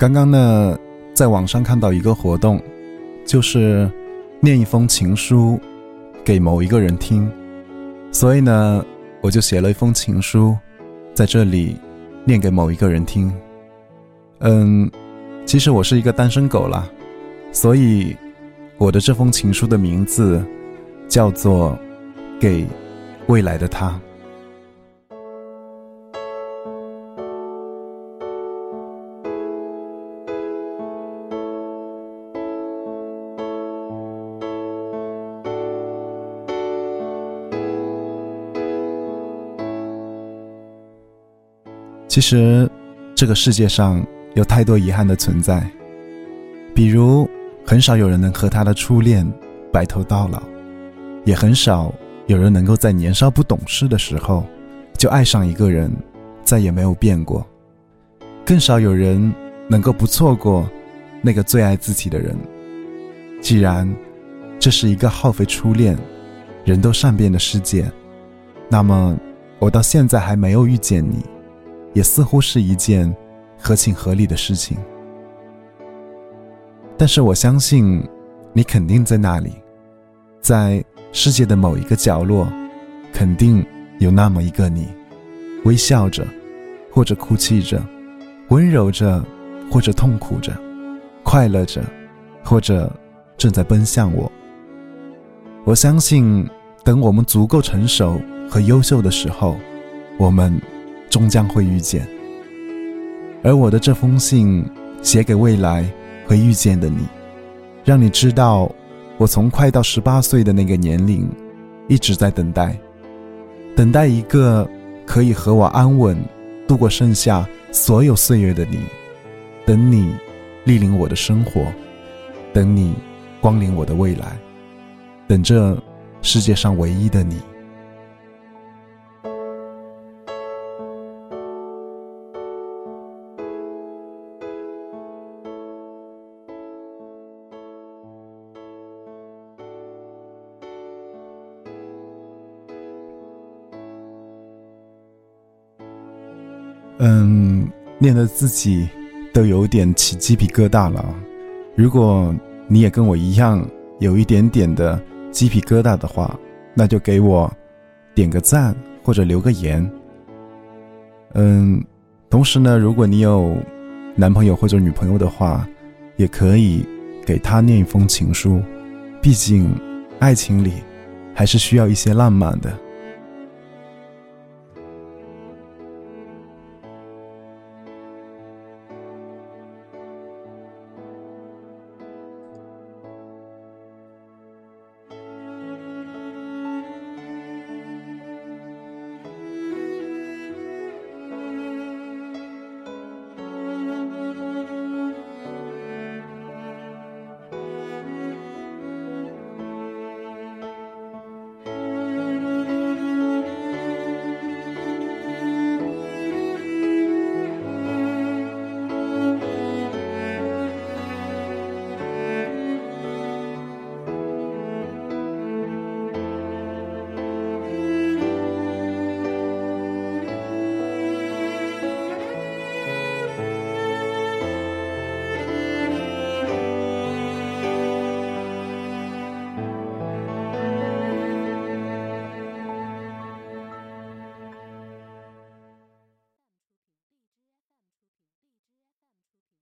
刚刚呢，在网上看到一个活动，就是念一封情书给某一个人听，所以呢，我就写了一封情书，在这里念给某一个人听。嗯，其实我是一个单身狗啦，所以我的这封情书的名字叫做《给未来的他》。其实，这个世界上有太多遗憾的存在，比如，很少有人能和他的初恋白头到老，也很少有人能够在年少不懂事的时候就爱上一个人，再也没有变过，更少有人能够不错过那个最爱自己的人。既然这是一个耗费初恋、人都善变的世界，那么我到现在还没有遇见你。也似乎是一件合情合理的事情，但是我相信，你肯定在那里，在世界的某一个角落，肯定有那么一个你，微笑着，或者哭泣着，温柔着，或者痛苦着，快乐着，或者正在奔向我。我相信，等我们足够成熟和优秀的时候，我们。终将会遇见，而我的这封信写给未来会遇见的你，让你知道，我从快到十八岁的那个年龄，一直在等待，等待一个可以和我安稳度过剩下所有岁月的你，等你莅临我的生活，等你光临我的未来，等这世界上唯一的你。嗯，念的自己都有点起鸡皮疙瘩了。如果你也跟我一样有一点点的鸡皮疙瘩的话，那就给我点个赞或者留个言。嗯，同时呢，如果你有男朋友或者女朋友的话，也可以给他念一封情书。毕竟，爱情里还是需要一些浪漫的。